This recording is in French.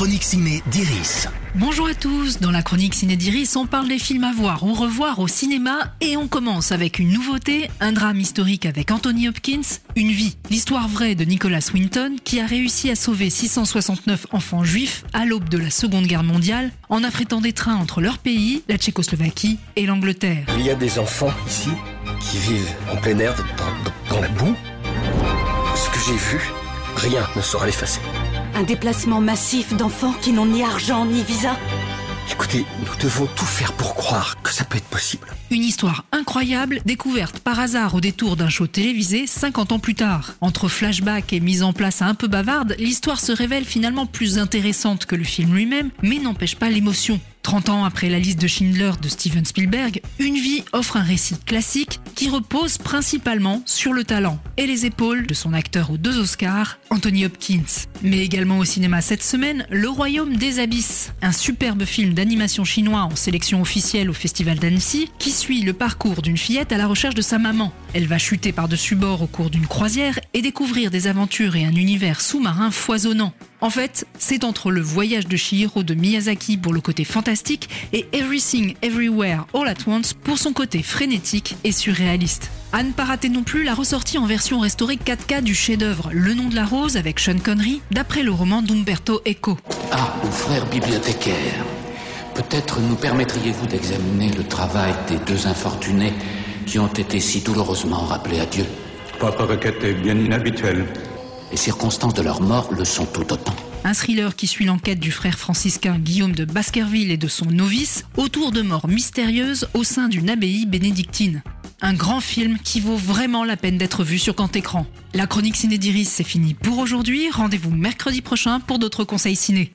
chronique ciné d'Iris. Bonjour à tous, dans la chronique Ciné d'Iris, on parle des films à voir ou revoir au cinéma et on commence avec une nouveauté, un drame historique avec Anthony Hopkins, Une vie, l'histoire vraie de Nicholas Winton qui a réussi à sauver 669 enfants juifs à l'aube de la Seconde Guerre mondiale en affrétant des trains entre leur pays, la Tchécoslovaquie et l'Angleterre. Il y a des enfants ici qui vivent en plein air dans, dans la boue. Ce que j'ai vu, rien ne saura l'effacer. Un déplacement massif d'enfants qui n'ont ni argent ni visa Écoutez, nous devons tout faire pour croire que ça peut être possible. Une histoire incroyable, découverte par hasard au détour d'un show télévisé 50 ans plus tard. Entre flashback et mise en place un peu bavarde, l'histoire se révèle finalement plus intéressante que le film lui-même, mais n'empêche pas l'émotion. 30 ans après la liste de Schindler de Steven Spielberg, Une vie offre un récit classique qui repose principalement sur le talent et les épaules de son acteur aux deux Oscars, Anthony Hopkins. Mais également au cinéma cette semaine, Le Royaume des Abysses, un superbe film d'animation chinois en sélection officielle au Festival d'Annecy qui suit le parcours d'une fillette à la recherche de sa maman. Elle va chuter par-dessus bord au cours d'une croisière et découvrir des aventures et un univers sous-marin foisonnant. En fait, c'est entre le voyage de Shihiro de Miyazaki pour le côté fantastique et Everything Everywhere All at Once pour son côté frénétique et surréaliste. À ne pas rater non plus la ressortie en version restaurée 4K du chef-d'œuvre Le nom de la rose avec Sean Connery, d'après le roman d'Umberto Eco. Ah, mon frère bibliothécaire, peut-être nous permettriez-vous d'examiner le travail des deux infortunés qui ont été si douloureusement rappelés à Dieu Votre requête est bien inhabituelle. Les circonstances de leur mort le sont tout autant. Un thriller qui suit l'enquête du frère franciscain Guillaume de Baskerville et de son novice autour de morts mystérieuses au sein d'une abbaye bénédictine. Un grand film qui vaut vraiment la peine d'être vu sur grand écran. La chronique ciné d'Iris, c'est fini pour aujourd'hui. Rendez-vous mercredi prochain pour d'autres conseils ciné.